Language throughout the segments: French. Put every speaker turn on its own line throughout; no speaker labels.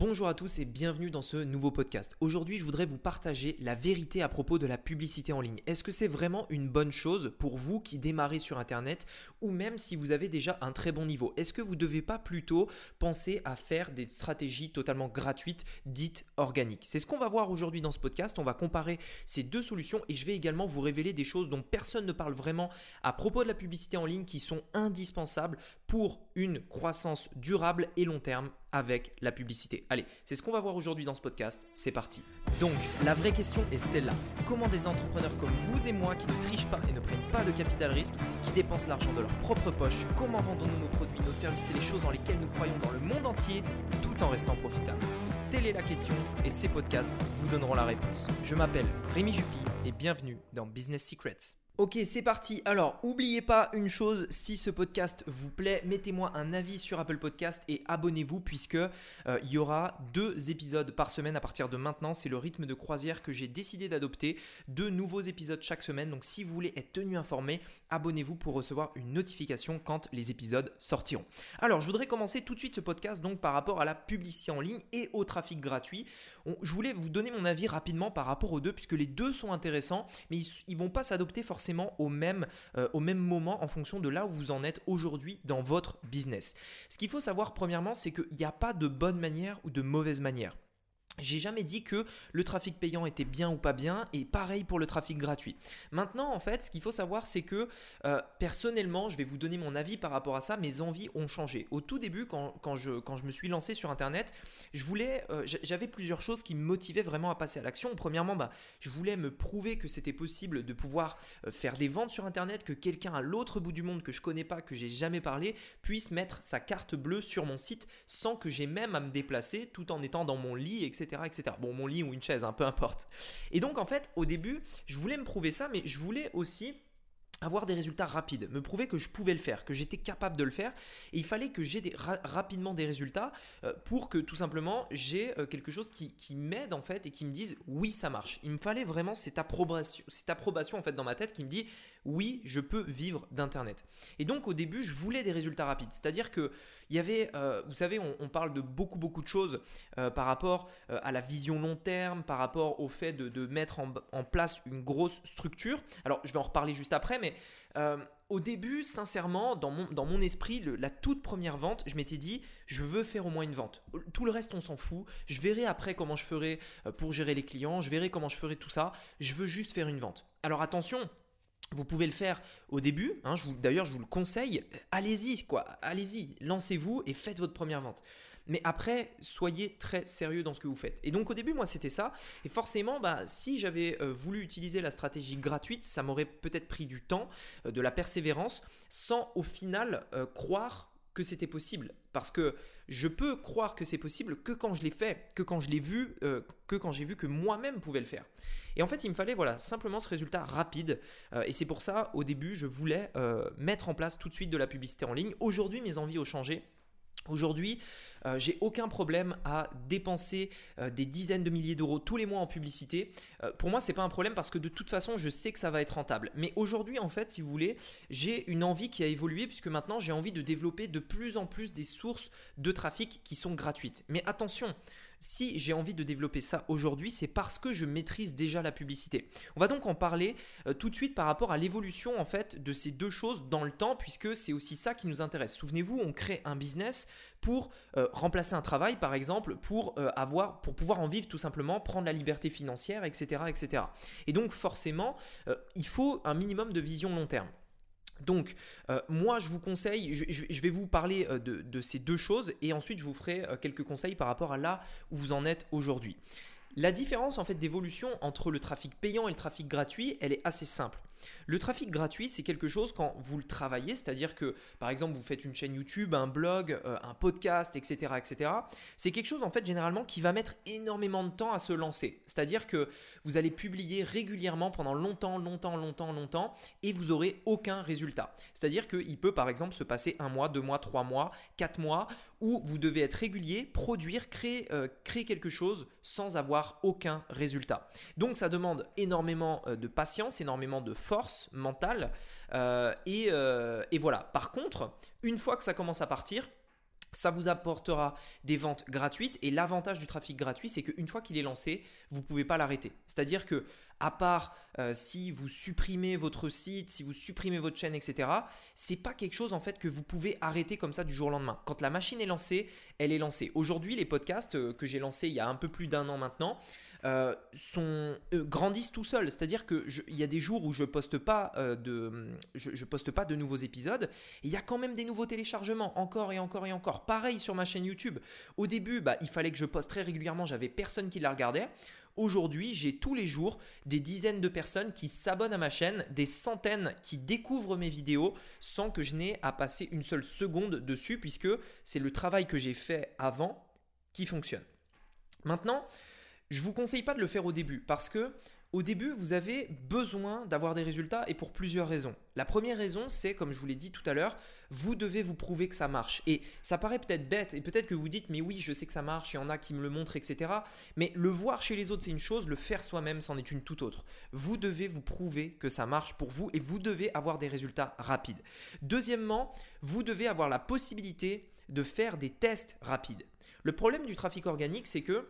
Bonjour à tous et bienvenue dans ce nouveau podcast. Aujourd'hui, je voudrais vous partager la vérité à propos de la publicité en ligne. Est-ce que c'est vraiment une bonne chose pour vous qui démarrez sur Internet ou même si vous avez déjà un très bon niveau? Est-ce que vous ne devez pas plutôt penser à faire des stratégies totalement gratuites, dites organiques? C'est ce qu'on va voir aujourd'hui dans ce podcast. On va comparer ces deux solutions et je vais également vous révéler des choses dont personne ne parle vraiment à propos de la publicité en ligne qui sont indispensables pour une croissance durable et long terme avec la publicité. Allez, c'est ce qu'on va voir aujourd'hui dans ce podcast. C'est parti. Donc, la vraie question est celle-là. Comment des entrepreneurs comme vous et moi qui ne trichent pas et ne prennent pas de capital risque, qui dépensent l'argent de leur propre poche, comment vendons-nous nos produits, nos services et les choses dans lesquelles nous croyons dans le monde entier tout en restant profitables? Telle est la question et ces podcasts vous donneront la réponse. Je m'appelle Rémi Jupy et bienvenue dans Business Secrets. Ok, c'est parti. Alors, n'oubliez pas une chose, si ce podcast vous plaît, mettez-moi un avis sur Apple Podcast et abonnez-vous puisque euh, il y aura deux épisodes par semaine à partir de maintenant. C'est le rythme de croisière que j'ai décidé d'adopter. Deux nouveaux épisodes chaque semaine. Donc, si vous voulez être tenu informé, abonnez-vous pour recevoir une notification quand les épisodes sortiront. Alors, je voudrais commencer tout de suite ce podcast donc par rapport à la publicité en ligne et au trafic gratuit. Je voulais vous donner mon avis rapidement par rapport aux deux puisque les deux sont intéressants, mais ils, ne vont pas s'adopter forcément au même, euh, au même moment en fonction de là où vous en êtes aujourd'hui dans votre business. Ce qu'il faut savoir premièrement, c'est qu'il n'y a pas de bonne manière ou de mauvaise manière. J'ai jamais dit que le trafic payant était bien ou pas bien, et pareil pour le trafic gratuit. Maintenant, en fait, ce qu'il faut savoir, c'est que euh, personnellement, je vais vous donner mon avis par rapport à ça, mes envies ont changé. Au tout début, quand, je, quand je me suis lancé sur Internet, euh, j'avais plusieurs choses qui me motivaient vraiment à passer à l'action. Premièrement, bah, je voulais me prouver que c'était possible de pouvoir euh, faire des ventes sur Internet, que quelqu'un à l'autre bout du monde que je connais pas, que j'ai jamais parlé, puisse mettre sa carte bleue sur mon site sans que j'ai même à me déplacer, tout en étant dans mon lit, etc Bon, mon lit ou une chaise, hein, peu importe. Et donc, en fait, au début, je voulais me prouver ça, mais je voulais aussi avoir des résultats rapides, me prouver que je pouvais le faire, que j'étais capable de le faire. Et il fallait que j'ai rapidement des résultats euh, pour que tout simplement j'ai euh, quelque chose qui, m'aide en fait et qui me dise oui ça marche. Il me fallait vraiment cette approbation, cette approbation en fait dans ma tête qui me dit oui je peux vivre d'internet. Et donc au début je voulais des résultats rapides, c'est-à-dire que il y avait, euh, vous savez, on, parle de beaucoup beaucoup de choses par rapport à la vision long terme, par rapport au fait de, mettre en, place une grosse structure. Alors je vais en reparler juste après, mais euh, au début, sincèrement, dans mon, dans mon esprit, la toute première vente, je m'étais dit, je veux faire au moins une vente. Tout le reste, on s'en fout. Je verrai après comment je ferai euh, pour gérer les clients. Je verrai comment je ferai tout ça. Je veux juste faire une vente. Alors attention, vous pouvez le faire au début, hein, d'ailleurs je vous le conseille, allez-y quoi, allez-y, lancez-vous et faites votre première vente. Mais après, soyez très sérieux dans ce que vous faites. Et donc au début, moi, c'était ça. Et forcément, bah, si j'avais euh, voulu utiliser la stratégie gratuite, ça m'aurait peut-être pris du temps, euh, de la persévérance, sans au final euh, croire que c'était possible. Parce que je peux croire que c'est possible que quand je l'ai fait, que quand je l'ai vu, que quand j'ai vu que moi-même pouvais le faire. Et en fait, il me fallait voilà simplement ce résultat rapide. et c'est pour ça, au début, je voulais mettre en place tout de suite de la publicité en ligne. Aujourd'hui, mes envies ont changé. Aujourd'hui, euh, j'ai aucun problème à dépenser euh, des dizaines de milliers d'euros tous les mois en publicité. Euh, pour moi, c'est pas un problème parce que de toute façon, je sais que ça va être rentable. Mais aujourd'hui, en fait, si vous voulez, j'ai une envie qui a évolué puisque maintenant, j'ai envie de développer de plus en plus des sources de trafic qui sont gratuites. Mais attention, si j'ai envie de développer ça aujourd'hui, c'est parce que je maîtrise déjà la publicité. On va donc en parler euh, tout de suite par rapport à l'évolution en fait de ces deux choses dans le temps, puisque c'est aussi ça qui nous intéresse. Souvenez-vous, on crée un business pour euh, remplacer un travail, par exemple, pour euh, avoir, pour pouvoir en vivre tout simplement, prendre la liberté financière, etc., etc. Et donc forcément, il faut un minimum de vision long terme. Donc, euh, moi, je vous conseille, je, vais vous parler euh, de, ces deux choses et ensuite je vous ferai euh, quelques conseils par rapport à là où vous en êtes aujourd'hui. La différence en fait d'évolution entre le trafic payant et le trafic gratuit, elle est assez simple. Le trafic gratuit, c'est quelque chose quand vous le travaillez, c'est-à-dire que par exemple vous faites une chaîne YouTube, un blog, un podcast, etc., etc. C'est quelque chose en fait généralement qui va mettre énormément de temps à se lancer. C'est-à-dire que vous allez publier régulièrement pendant longtemps, longtemps, longtemps, longtemps, et vous aurez aucun résultat. C'est-à-dire qu'il peut par exemple se passer un mois, deux mois, trois mois, quatre mois, où vous devez être régulier, produire, créer, euh, quelque chose sans avoir aucun résultat. Donc ça demande énormément euh, de patience, énormément de force mentale. Euh, et, voilà. Par contre, une fois que ça commence à partir, ça vous apportera des ventes gratuites et l'avantage du trafic gratuit, c'est qu'une fois qu'il est lancé, vous ne pouvez pas l'arrêter. C'est-à-dire que à part euh, si vous supprimez votre site, si vous supprimez votre chaîne, etc., c'est pas quelque chose en fait que vous pouvez arrêter comme ça du jour au lendemain. Quand la machine est lancée, elle est lancée. Aujourd'hui, les podcasts euh, que j'ai lancés il y a un peu plus d'un an maintenant, euh, sont, grandissent tout seuls. C'est-à-dire qu'il y a des jours où je poste pas de, je, poste pas de nouveaux épisodes. Il y a quand même des nouveaux téléchargements, encore et encore et encore. Pareil sur ma chaîne YouTube. Au début, bah, il fallait que je poste très régulièrement. J'avais personne qui la regardait. Aujourd'hui, j'ai tous les jours des dizaines de personnes qui s'abonnent à ma chaîne, des centaines qui découvrent mes vidéos sans que je n'ai à passer une seule seconde dessus puisque c'est le travail que j'ai fait avant qui fonctionne. Maintenant, je ne vous conseille pas de le faire au début parce que au début, vous avez besoin d'avoir des résultats et pour plusieurs raisons. La première raison, c'est, comme je vous l'ai dit tout à l'heure, vous devez vous prouver que ça marche. Et ça paraît peut-être bête et peut-être que vous dites, mais oui, je sais que ça marche, il y en a qui me le montrent, etc. Mais le voir chez les autres, c'est une chose, le faire soi-même, c'en est une toute autre. Vous devez vous prouver que ça marche pour vous et vous devez avoir des résultats rapides. Deuxièmement, vous devez avoir la possibilité de faire des tests rapides. Le problème du trafic organique, c'est que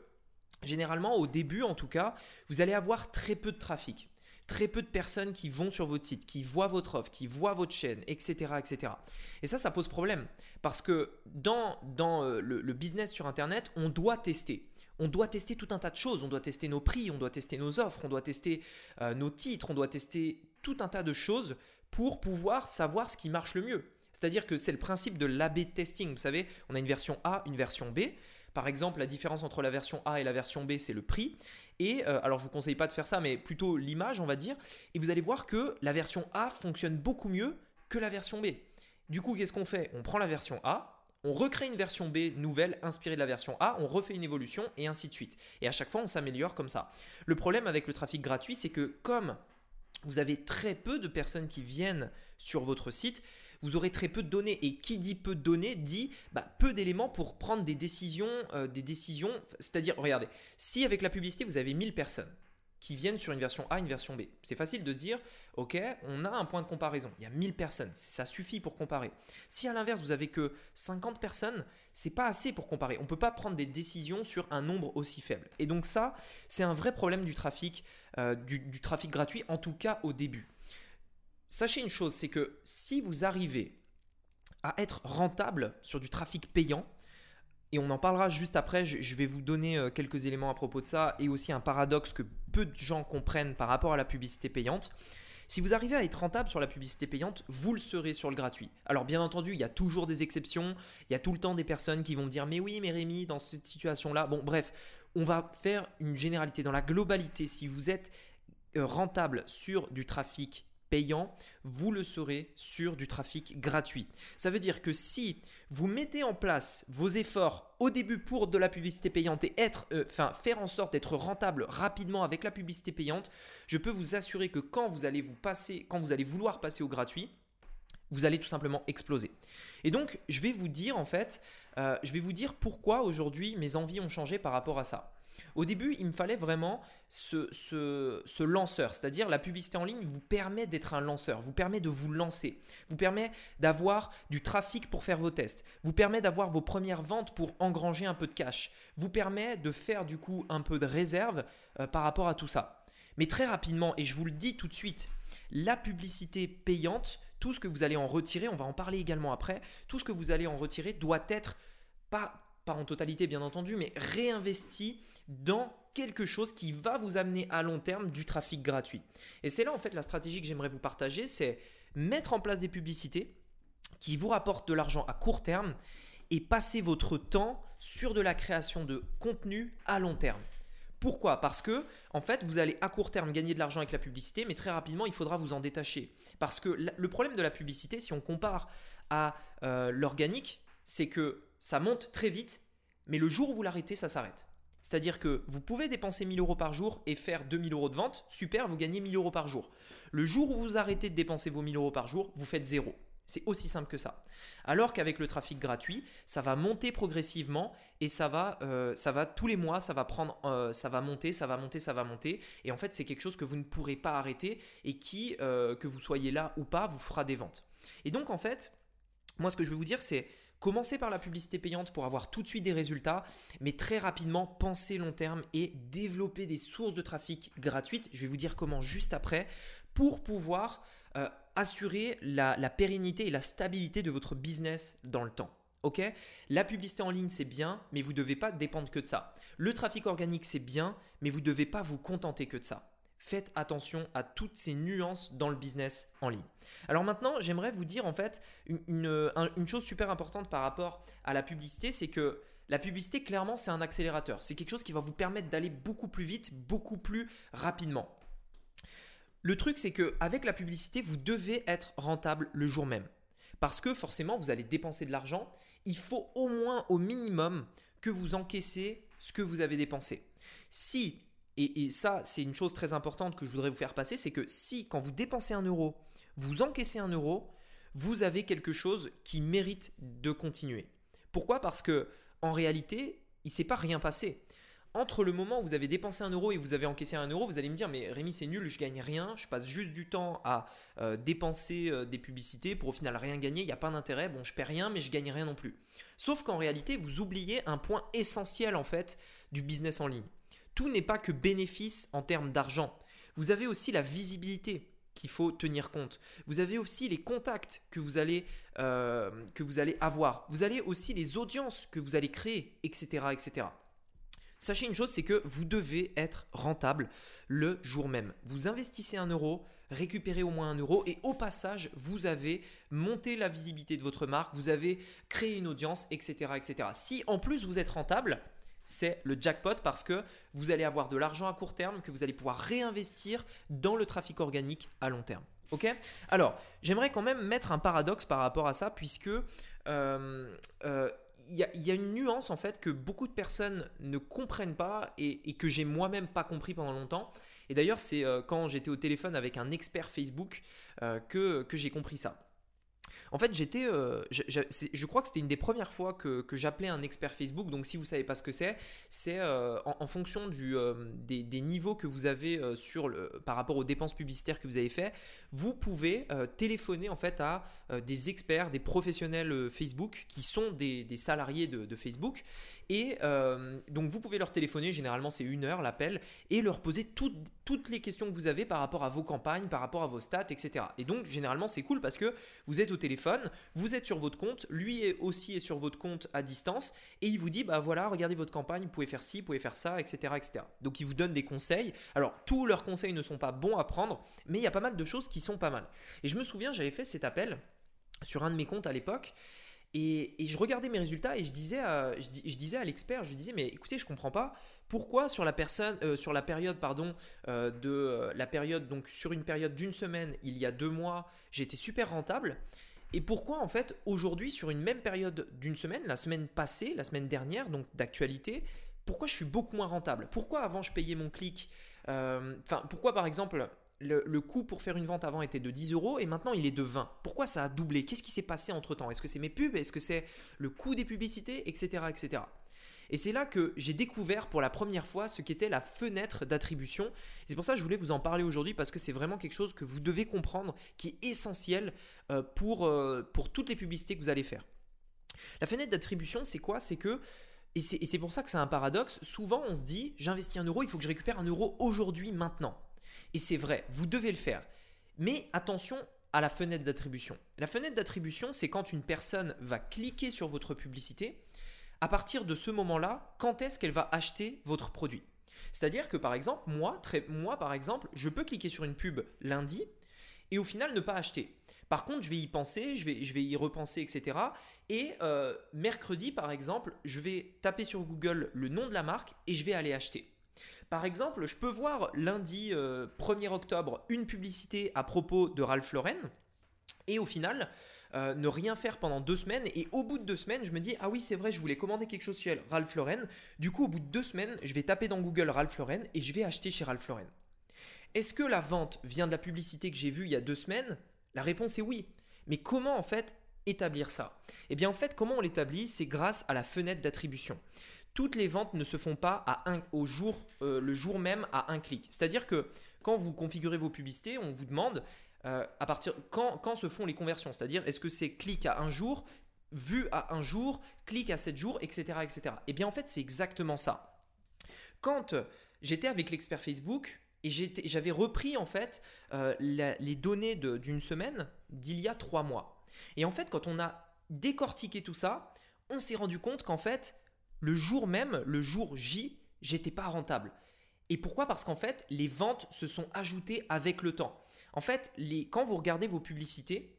Généralement, au début en tout cas, vous allez avoir très peu de trafic. Très peu de personnes qui vont sur votre site, qui voient votre offre, qui voient votre chaîne, etc. etc. Et ça, ça pose problème. Parce que dans, dans euh, le, business sur Internet, on doit tester. On doit tester tout un tas de choses. On doit tester nos prix, on doit tester nos offres, on doit tester euh, nos titres, on doit tester tout un tas de choses pour pouvoir savoir ce qui marche le mieux. C'est-à-dire que c'est le principe de l'AB testing. Vous savez, on a une version A, une version B. Par exemple, la différence entre la version A et la version B, c'est le prix. Et euh, alors, je vous conseille pas de faire ça, mais plutôt l'image, on va dire. Et vous allez voir que la version A fonctionne beaucoup mieux que la version B. Du coup, qu'est-ce qu'on fait? On prend la version A, on recrée une version B nouvelle inspirée de la version A, on refait une évolution et ainsi de suite. Et à chaque fois, on s'améliore comme ça. Le problème avec le trafic gratuit, c'est que comme vous avez très peu de personnes qui viennent sur votre site, vous aurez très peu de données. Et qui dit peu de données dit bah, peu d'éléments pour prendre des décisions. Euh, des décisions C'est-à-dire, regardez, si avec la publicité, vous avez 1000 personnes qui viennent sur une version A, une version B, c'est facile de se dire, ok, on a un point de comparaison. Il y a 1000 personnes, ça suffit pour comparer. Si à l'inverse, vous avez que 50 personnes, c'est pas assez pour comparer. On ne peut pas prendre des décisions sur un nombre aussi faible. Et donc ça, c'est un vrai problème du trafic, euh, du trafic gratuit, en tout cas au début sachez une chose, c'est que si vous arrivez à être rentable sur du trafic payant, et on en parlera juste après, je vais vous donner euh, quelques éléments à propos de ça, et aussi un paradoxe que peu de gens comprennent par rapport à la publicité payante. Si vous arrivez à être rentable sur la publicité payante, vous le serez sur le gratuit. Alors bien entendu, il y a toujours des exceptions, il y a tout le temps des personnes qui vont dire mais oui mais Rémi, dans cette situation-là, bon bref, on va faire une généralité. Dans la globalité, si vous êtes euh, rentable sur du trafic payant, vous le serez sur du trafic gratuit. Ça veut dire que si vous mettez en place vos efforts au début pour de la publicité payante et être, euh, enfin, faire en sorte d'être rentable rapidement avec la publicité payante, je peux vous assurer que quand vous allez vous passer, quand vous allez vouloir passer au gratuit, vous allez tout simplement exploser. Et donc, je vais vous dire en fait, euh, je vais vous dire pourquoi aujourd'hui mes envies ont changé par rapport à ça. Au début, il me fallait vraiment ce, lanceur, c'est-à-dire la publicité en ligne vous permet d'être un lanceur, vous permet de vous lancer, vous permet d'avoir du trafic pour faire vos tests, vous permet d'avoir vos premières ventes pour engranger un peu de cash, vous permet de faire du coup un peu de réserve euh, par rapport à tout ça. Mais très rapidement, et je vous le dis tout de suite, la publicité payante, tout ce que vous allez en retirer, on va en parler également après, tout ce que vous allez en retirer doit être pas, pas en totalité bien entendu, mais réinvesti dans quelque chose qui va vous amener à long terme du trafic gratuit. Et c'est là en fait la stratégie que j'aimerais vous partager, c'est mettre en place des publicités qui vous rapportent de l'argent à court terme et passer votre temps sur de la création de contenu à long terme. Pourquoi? Parce que en fait, vous allez à court terme gagner de l'argent avec la publicité, mais très rapidement, il faudra vous en détacher. Parce que le problème de la publicité, si on compare à euh, l'organique, c'est que ça monte très vite, mais le jour où vous l'arrêtez, ça s'arrête. C'est-à-dire que vous pouvez dépenser 1000 euros par jour et faire 2000 euros de vente, super, vous gagnez 1000 euros par jour. Le jour où vous arrêtez de dépenser vos 1000 euros par jour, vous faites zéro. C'est aussi simple que ça. Alors qu'avec le trafic gratuit, ça va monter progressivement et ça va, euh, ça va tous les mois, ça va prendre, euh, ça va monter, ça va monter, ça va monter. Et en fait, c'est quelque chose que vous ne pourrez pas arrêter et qui, euh, que vous soyez là ou pas, vous fera des ventes. Et donc en fait, moi, ce que je vais vous dire, c'est Commencez par la publicité payante pour avoir tout de suite des résultats, mais très rapidement, pensez long terme et développez des sources de trafic gratuites. Je vais vous dire comment juste après pour pouvoir euh, assurer la, pérennité et la stabilité de votre business dans le temps. La publicité en ligne, c'est bien, mais vous ne devez pas dépendre que de ça. Le trafic organique, c'est bien, mais vous ne devez pas vous contenter que de ça. Faites attention à toutes ces nuances dans le business en ligne. Alors maintenant, j'aimerais vous dire en fait une, chose super importante par rapport à la publicité, c'est que la publicité, clairement, c'est un accélérateur. C'est quelque chose qui va vous permettre d'aller beaucoup plus vite, beaucoup plus rapidement. Le truc, c'est que avec la publicité, vous devez être rentable le jour même. Parce que forcément, vous allez dépenser de l'argent. Il faut au moins, au minimum, que vous encaissez ce que vous avez dépensé. Si et, ça, c'est une chose très importante que je voudrais vous faire passer, c'est que si quand vous dépensez un euro, vous encaissez un euro, vous avez quelque chose qui mérite de continuer. Pourquoi? Parce que en réalité, il ne s'est pas rien passé. Entre le moment où vous avez dépensé un euro et vous avez encaissé un euro, vous allez me dire mais Rémi c'est nul, je gagne rien, je passe juste du temps à euh, dépenser euh, des publicités pour au final rien gagner, il n'y a pas d'intérêt, bon je perds rien mais je gagne rien non plus. Sauf qu'en réalité vous oubliez un point essentiel en fait du business en ligne tout n'est pas que bénéfice en termes d'argent. Vous avez aussi la visibilité qu'il faut tenir compte. Vous avez aussi les contacts que vous allez, euh, vous allez avoir. Vous avez aussi les audiences que vous allez créer, etc. etc. Sachez une chose, c'est que vous devez être rentable le jour même. Vous investissez un euro, récupérez au moins un euro et au passage, vous avez monté la visibilité de votre marque, vous avez créé une audience, etc. etc. Si en plus vous êtes rentable, c'est le jackpot parce que vous allez avoir de l'argent à court terme que vous allez pouvoir réinvestir dans le trafic organique à long terme. Ok? Alors, j'aimerais quand même mettre un paradoxe par rapport à ça puisque euh, euh, il y, a une nuance en fait que beaucoup de personnes ne comprennent pas et, que j'ai moi-même pas compris pendant longtemps. Et d'ailleurs, c'est euh, quand j'étais au téléphone avec un expert Facebook que j'ai compris ça. En fait, j'étais, euh, je, crois que c'était une des premières fois que, j'appelais un expert Facebook. Donc, si vous savez pas ce que c'est, c'est euh, en, fonction du, euh, des, niveaux que vous avez sur le, par rapport aux dépenses publicitaires que vous avez fait, vous pouvez téléphoner en fait à des experts, des professionnels Facebook qui sont des, salariés de, Facebook. Et donc, vous pouvez leur téléphoner. Généralement, c'est une heure l'appel et leur poser toutes les questions que vous avez par rapport à vos campagnes, par rapport à vos stats, etc. Et donc, généralement, c'est cool parce que vous êtes au téléphone, vous êtes sur votre compte, lui aussi est sur votre compte à distance et il vous dit bah voilà, regardez votre campagne, vous pouvez faire ci, vous pouvez faire ça, etc. etc. Donc il vous donne des conseils. Alors tous leurs conseils ne sont pas bons à prendre, mais il y a pas mal de choses qui sont pas mal. Et je me souviens, j'avais fait cet appel sur un de mes comptes à l'époque. Et, je regardais mes résultats et je disais à, je, disais à l'expert, je disais mais écoutez, je comprends pas pourquoi sur la personne, euh, sur la période pardon euh, de euh, la période donc sur une période d'une semaine, il y a deux mois, j'étais super rentable et pourquoi en fait aujourd'hui sur une même période d'une semaine, la semaine passée, la semaine dernière, donc d'actualité, pourquoi je suis beaucoup moins rentable? Pourquoi avant je payais mon clic euh, Enfin, pourquoi par exemple le, coût pour faire une vente avant était de 10 euros et maintenant il est de 20 Pourquoi ça a doublé? Qu'est-ce qui s'est passé entre temps Est-ce que c'est mes pubs? Est-ce que c'est le coût des publicités? Etc. etc. Et c'est là que j'ai découvert pour la première fois ce qu'était la fenêtre d'attribution. C'est pour ça que je voulais vous en parler aujourd'hui parce que c'est vraiment quelque chose que vous devez comprendre, qui est essentiel euh, pour, euh, pour toutes les publicités que vous allez faire. La fenêtre d'attribution, c'est quoi? C'est que et c'est pour ça que c'est un paradoxe. Souvent, on se dit, j'investis un euro, il faut que je récupère un euro aujourd'hui, maintenant. Et c'est vrai, vous devez le faire. Mais attention à la fenêtre d'attribution. La fenêtre d'attribution, c'est quand une personne va cliquer sur votre publicité, à partir de ce moment-là, quand est-ce qu'elle va acheter votre produit? C'est-à-dire que par exemple, moi, par exemple, je peux cliquer sur une pub lundi et au final ne pas acheter. Par contre, je vais y penser, je vais, je vais y repenser, etc. Et euh, mercredi, par exemple, je vais taper sur Google le nom de la marque et je vais aller acheter. Par exemple, je peux voir lundi 1er euh, octobre une publicité à propos de Ralph Lauren. Et au final, euh, ne rien faire pendant deux semaines. Et au bout de deux semaines, je me dis, ah oui, c'est vrai, je voulais commander quelque chose chez Ralph Lauren. Du coup, au bout de deux semaines, je vais taper dans Google Ralph Lauren et je vais acheter chez Ralph Lauren. Est-ce que la vente vient de la publicité que j'ai vue il y a deux semaines? La réponse est oui. Mais comment en fait établir ça? Eh bien en fait, comment on l'établit? C'est grâce à la fenêtre d'attribution. Toutes les ventes ne se font pas au euh, le jour même à un clic. C'est-à-dire que quand vous configurez vos publicités, on vous demande euh, à partir quand, se font les conversions? C'est-à-dire, est-ce que c'est clic à un jour, vu à un jour, clic à 7 jours, etc. etc. Et eh bien en fait, c'est exactement ça. Quand j'étais avec l'expert Facebook, et j'avais repris en fait euh, les données d'une semaine d'il y a trois mois. Et en fait, quand on a décortiqué tout ça, on s'est rendu compte qu'en fait, le jour même, le jour J, j'étais pas rentable. Et pourquoi? Parce qu'en fait, les ventes se sont ajoutées avec le temps. En fait, quand vous regardez vos publicités,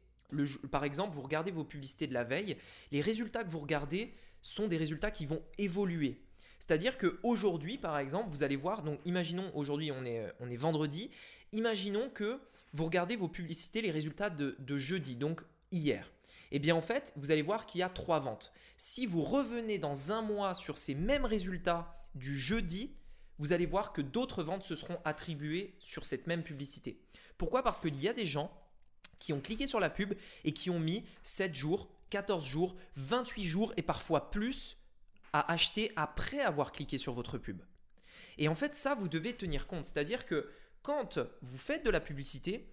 par exemple, vous regardez vos publicités de la veille, les résultats que vous regardez sont des résultats qui vont évoluer. C'est-à-dire qu'aujourd'hui, par exemple, vous allez voir, donc imaginons, aujourd'hui on est, on est vendredi, imaginons que vous regardez vos publicités, les résultats de, de jeudi, donc hier. Eh bien en fait, vous allez voir qu'il y a trois ventes. Si vous revenez dans un mois sur ces mêmes résultats du jeudi, vous allez voir que d'autres ventes se seront attribuées sur cette même publicité. Pourquoi? Parce qu'il y a des gens qui ont cliqué sur la pub et qui ont mis 7 jours, 14 jours, 28 jours et parfois plus à acheter après avoir cliqué sur votre pub. Et en fait, ça, vous devez tenir compte. C'est-à-dire que quand vous faites de la publicité,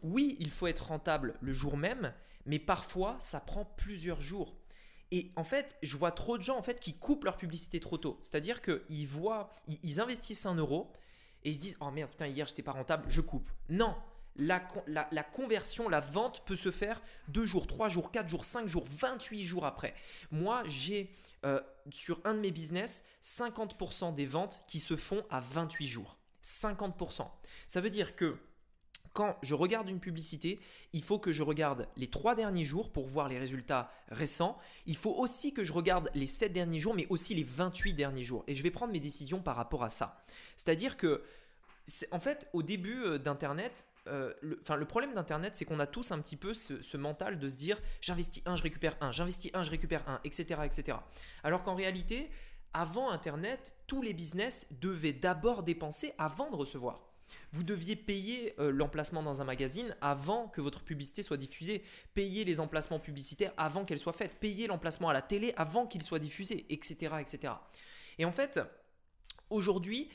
oui, il faut être rentable le jour même, mais parfois, ça prend plusieurs jours. Et en fait, je vois trop de gens qui coupent leur publicité trop tôt. C'est-à-dire qu'ils voient, ils investissent un euro et ils se disent Oh merde, putain, hier j'étais pas rentable, je coupe. Non, la, conversion, la vente peut se faire 2 jours, 3 jours, 4 jours, 5 jours, 28 jours après. Moi, j'ai euh, sur un de mes business 50% des ventes qui se font à 28 jours. 50%. Ça veut dire que quand je regarde une publicité, il faut que je regarde les 3 derniers jours pour voir les résultats récents. Il faut aussi que je regarde les 7 derniers jours, mais aussi les 28 derniers jours. Et je vais prendre mes décisions par rapport à ça. C'est-à-dire que, en fait, au début euh, d'Internet, euh, le, problème d'Internet, c'est qu'on a tous un petit peu ce, mental de se dire j'investis un, je récupère un, j'investis un, je récupère un, etc. etc. Alors qu'en réalité, avant Internet, tous les business devaient d'abord dépenser avant de recevoir. Vous deviez payer euh, l'emplacement dans un magazine avant que votre publicité soit diffusée, payer les emplacements publicitaires avant qu'elles soient faites, payer l'emplacement à la télé avant qu'il soit diffusé, etc. etc. Et en fait, aujourd'hui,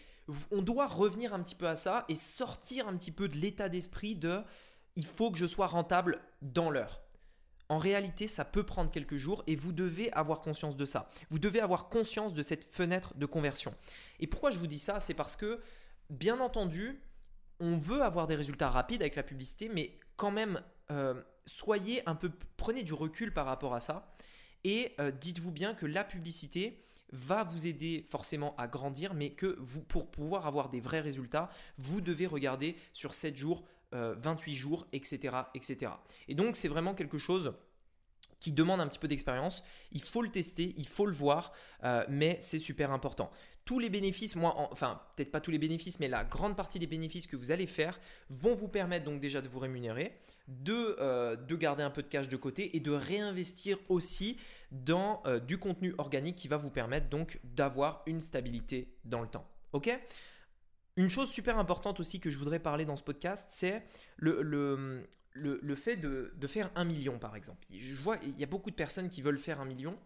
on doit revenir un petit peu à ça et sortir un petit peu de l'état d'esprit de il faut que je sois rentable dans l'heure. En réalité, ça peut prendre quelques jours et vous devez avoir conscience de ça. Vous devez avoir conscience de cette fenêtre de conversion. Et pourquoi je vous dis ça? C'est parce que, bien entendu, on veut avoir des résultats rapides avec la publicité, mais quand même, euh, soyez un peu, prenez du recul par rapport à ça et euh, dites-vous bien que la publicité, va vous aider forcément à grandir, mais que pour pouvoir avoir des vrais résultats, vous devez regarder sur 7 jours, 28 euh, jours, etc., etc. Et donc c'est vraiment quelque chose qui demande un petit peu d'expérience. Il faut le tester, il faut le voir, mais c'est super important. Tous les bénéfices, moi, enfin peut-être pas tous les bénéfices, mais la grande partie des bénéfices que vous allez faire vont vous permettre donc déjà de vous rémunérer, de, euh, de garder un peu de cash de côté et de réinvestir aussi dans euh, du contenu organique qui va vous permettre donc d'avoir une stabilité dans le temps. Ok? Une chose super importante aussi que je voudrais parler dans ce podcast, c'est le, le, le, fait de, de, faire un million par exemple. Je vois, il y a beaucoup de personnes qui veulent faire un million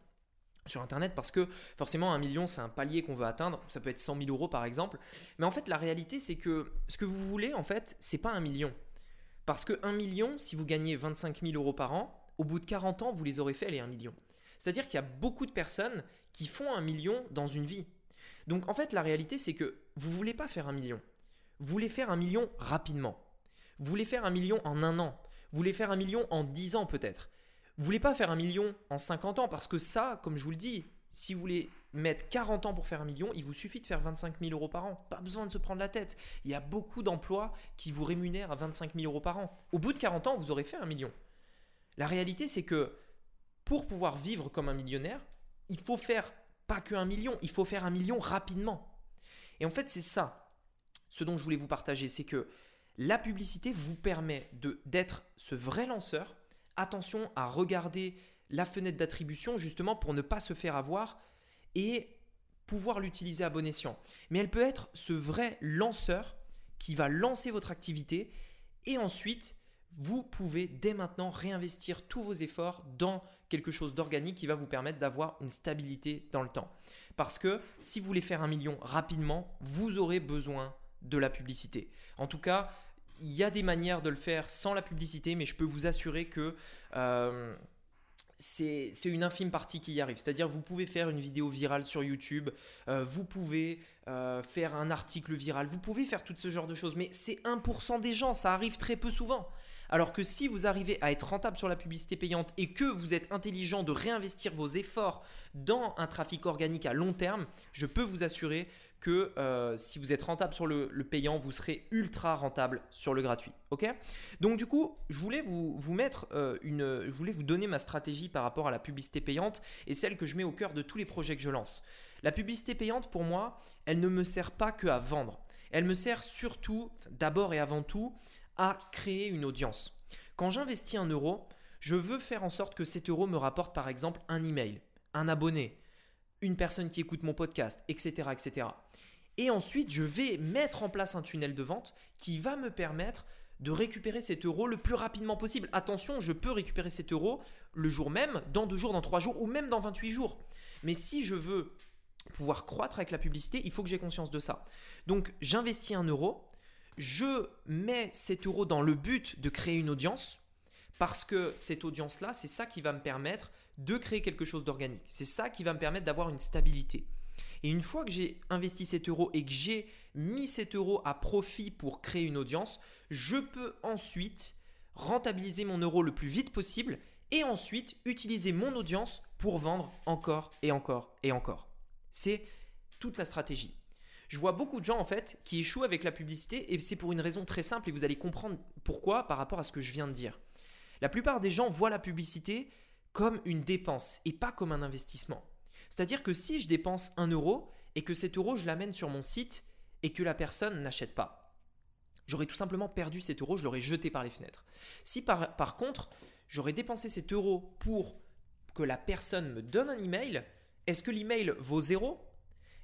sur Internet parce que forcément un million c'est un palier qu'on veut atteindre, ça peut être 100 000 euros par exemple, mais en fait la réalité c'est que ce que vous voulez en fait c'est pas un million. Parce que un million, si vous gagnez 25 000 euros par an, au bout de 40 ans vous les aurez fait les 1 million. C'est-à-dire qu'il y a beaucoup de personnes qui font un million dans une vie. Donc en fait, la réalité, c'est que vous ne voulez pas faire un million. Vous voulez faire un million rapidement. Vous voulez faire un million en un an. Vous voulez faire un million en dix ans peut-être. Vous voulez pas faire un million en 50 ans parce que ça, comme je vous le dis, si vous voulez mettre 40 ans pour faire un million, il vous suffit de faire 25 000 euros par an. Pas besoin de se prendre la tête. Il y a beaucoup d'emplois qui vous rémunèrent à 25 000 euros par an. Au bout de 40 ans, vous aurez fait un million. La réalité, c'est que pour pouvoir vivre comme un millionnaire, il faut faire pas que un million, il faut faire un million rapidement. Et en fait, c'est ça, ce dont je voulais vous partager, c'est que la publicité vous permet d'être ce vrai lanceur. Attention à regarder la fenêtre d'attribution justement pour ne pas se faire avoir et pouvoir l'utiliser à bon escient. Mais elle peut être ce vrai lanceur qui va lancer votre activité et ensuite vous pouvez dès maintenant réinvestir tous vos efforts dans quelque chose d'organique qui va vous permettre d'avoir une stabilité dans le temps. Parce que si vous voulez faire un million rapidement, vous aurez besoin de la publicité. En tout cas, il y a des manières de le faire sans la publicité, mais je peux vous assurer que euh, c'est une infime partie qui y arrive. C'est-à-dire, vous pouvez faire une vidéo virale sur YouTube, euh, vous pouvez euh, faire un article viral, vous pouvez faire tout ce genre de choses, mais c'est 1% des gens, ça arrive très peu souvent. Alors que si vous arrivez à être rentable sur la publicité payante et que vous êtes intelligent de réinvestir vos efforts dans un trafic organique à long terme, je peux vous assurer que euh, si vous êtes rentable sur le, payant, vous serez ultra rentable sur le gratuit. Ok? Donc du coup, je voulais vous, vous mettre euh, une, je voulais vous donner ma stratégie par rapport à la publicité payante et celle que je mets au cœur de tous les projets que je lance. La publicité payante, pour moi, elle ne me sert pas que à vendre. Elle me sert surtout, d'abord et avant tout, à créer une audience. Quand j'investis un euro, je veux faire en sorte que cet euro me rapporte par exemple un email, un abonné, une personne qui écoute mon podcast, etc., etc. Et ensuite, je vais mettre en place un tunnel de vente qui va me permettre de récupérer cet euro le plus rapidement possible. Attention, je peux récupérer cet euro le jour même, dans deux jours, dans trois jours ou même dans 28 jours. Mais si je veux pouvoir croître avec la publicité, il faut que j'ai conscience de ça. Donc, j'investis un euro, je mets cet euro dans le but de créer une audience parce que cette audience-là, c'est ça qui va me permettre de créer quelque chose d'organique. C'est ça qui va me permettre d'avoir une stabilité. Et une fois que j'ai investi cet euro et que j'ai mis cet euro à profit pour créer une audience, je peux ensuite rentabiliser mon euro le plus vite possible et ensuite utiliser mon audience pour vendre encore et encore et encore. C'est toute la stratégie. Je vois beaucoup de gens en fait qui échouent avec la publicité et c'est pour une raison très simple et vous allez comprendre pourquoi par rapport à ce que je viens de dire. La plupart des gens voient la publicité comme une dépense et pas comme un investissement. C'est-à-dire que si je dépense un euro et que cet euro je l'amène sur mon site et que la personne n'achète pas, j'aurais tout simplement perdu cet euro, je l'aurais jeté par les fenêtres. Si par, par contre j'aurais dépensé cet euro pour que la personne me donne un email, est-ce que l'email vaut zéro?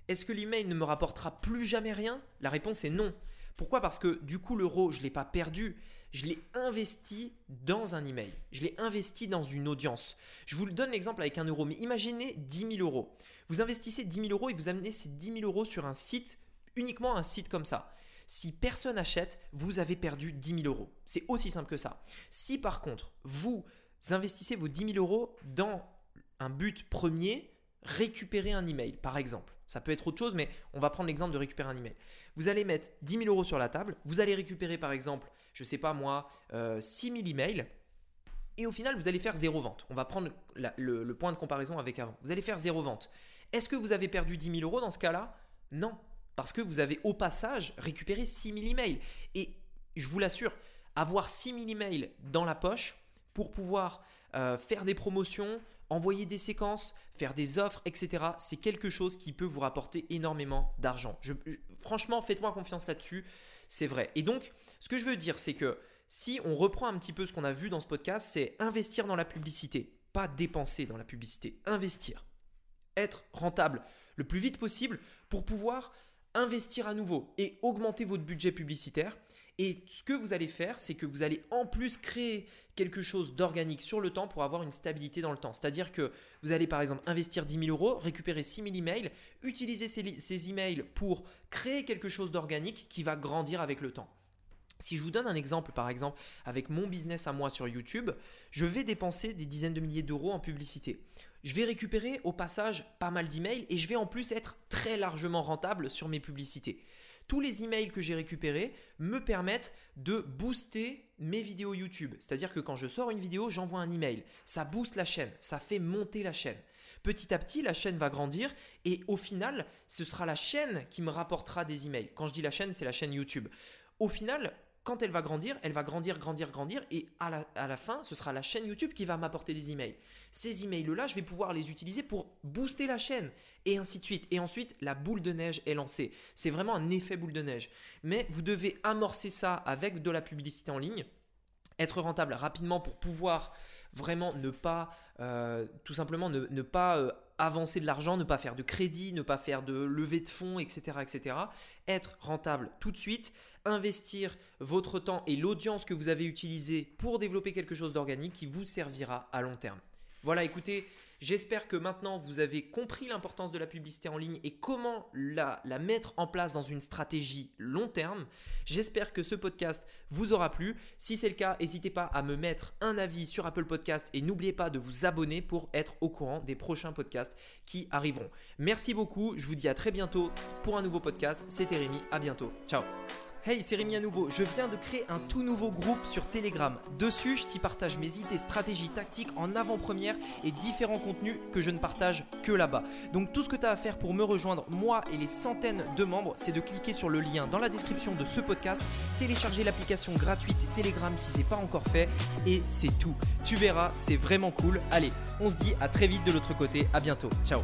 Est-ce que l'email ne me rapportera plus jamais rien? La réponse est non. Pourquoi? Parce que du coup, l'euro, je ne l'ai pas perdu, je l'ai investi dans un email. Je l'ai investi dans une audience. Je vous donne l'exemple avec un euro, mais imaginez 10 000 euros. Vous investissez 10 000 euros et vous amenez ces 10 000 euros sur un site, uniquement un site comme ça. Si personne achète, vous avez perdu 10 000 euros. C'est aussi simple que ça. Si par contre, vous investissez vos 10 000 euros dans un but premier, récupérer un email, par exemple. Ça peut être autre chose, mais on va prendre l'exemple de récupérer un email. Vous allez mettre 10 000 euros sur la table, vous allez récupérer par exemple, je sais pas moi, 6 000 emails, et au final vous allez faire zéro vente. On va prendre le, point de comparaison avec avant. Vous allez faire zéro vente. Est-ce que vous avez perdu 10 000 euros dans ce cas-là? Non, parce que vous avez au passage récupéré 6 000 emails. Et je vous l'assure, avoir 6 000 emails dans la poche pour pouvoir euh, faire des promotions, envoyer des séquences, faire des offres, etc. C'est quelque chose qui peut vous rapporter énormément d'argent. franchement, faites-moi confiance là-dessus, c'est vrai. Et donc, ce que je veux dire, c'est que si on reprend un petit peu ce qu'on a vu dans ce podcast, c'est investir dans la publicité, pas dépenser dans la publicité, investir. Être rentable le plus vite possible pour pouvoir investir à nouveau et augmenter votre budget publicitaire et ce que vous allez faire, c'est que vous allez en plus créer quelque chose d'organique sur le temps pour avoir une stabilité dans le temps. C'est-à-dire que vous allez par exemple investir 10 000 euros, récupérer 6 000 emails, utiliser ces, ces emails pour créer quelque chose d'organique qui va grandir avec le temps. Si je vous donne un exemple, par exemple, avec mon business à moi sur YouTube, je vais dépenser des dizaines de milliers d'euros en publicité. Je vais récupérer au passage pas mal d'emails et je vais en plus être très largement rentable sur mes publicités tous les emails que j'ai récupérés me permettent de booster mes vidéos YouTube. C'est-à-dire que quand je sors une vidéo, j'envoie un email. Ça booste la chaîne, ça fait monter la chaîne. Petit à petit, la chaîne va grandir et au final, ce sera la chaîne qui me rapportera des emails. Quand je dis la chaîne, c'est la chaîne YouTube. Au final, quand elle va grandir, elle va grandir, grandir, grandir, et à la, fin, ce sera la chaîne YouTube qui va m'apporter des emails. Ces emails-là, je vais pouvoir les utiliser pour booster la chaîne, et ainsi de suite. Et ensuite, la boule de neige est lancée. C'est vraiment un effet boule de neige. Mais vous devez amorcer ça avec de la publicité en ligne, être rentable rapidement pour pouvoir vraiment ne pas, euh, tout simplement, ne, pas... Euh, avancer de l'argent, ne pas faire de crédit, ne pas faire de levée de fonds, etc., etc. Être rentable tout de suite, investir votre temps et l'audience que vous avez utilisée pour développer quelque chose d'organique qui vous servira à long terme. Voilà, écoutez, J'espère que maintenant vous avez compris l'importance de la publicité en ligne et comment la, mettre en place dans une stratégie long terme. J'espère que ce podcast vous aura plu. Si c'est le cas, n'hésitez pas à me mettre un avis sur Apple Podcast et n'oubliez pas de vous abonner pour être au courant des prochains podcasts qui arriveront. Merci beaucoup, je vous dis à très bientôt pour un nouveau podcast. C'était Rémi, à bientôt. Ciao Hey, c'est Rémi à nouveau. Je viens de créer un tout nouveau groupe sur Telegram. Dessus, je t'y partage mes idées, stratégies, tactiques en avant-première et différents contenus que je ne partage que là-bas. Donc tout ce que tu as à faire pour me rejoindre, moi et les centaines de membres, c'est de cliquer sur le lien dans la description de ce podcast, télécharger l'application gratuite Telegram si c'est pas encore fait et c'est tout. Tu verras, c'est vraiment cool. Allez, on se dit à très vite de l'autre côté. À bientôt. Ciao.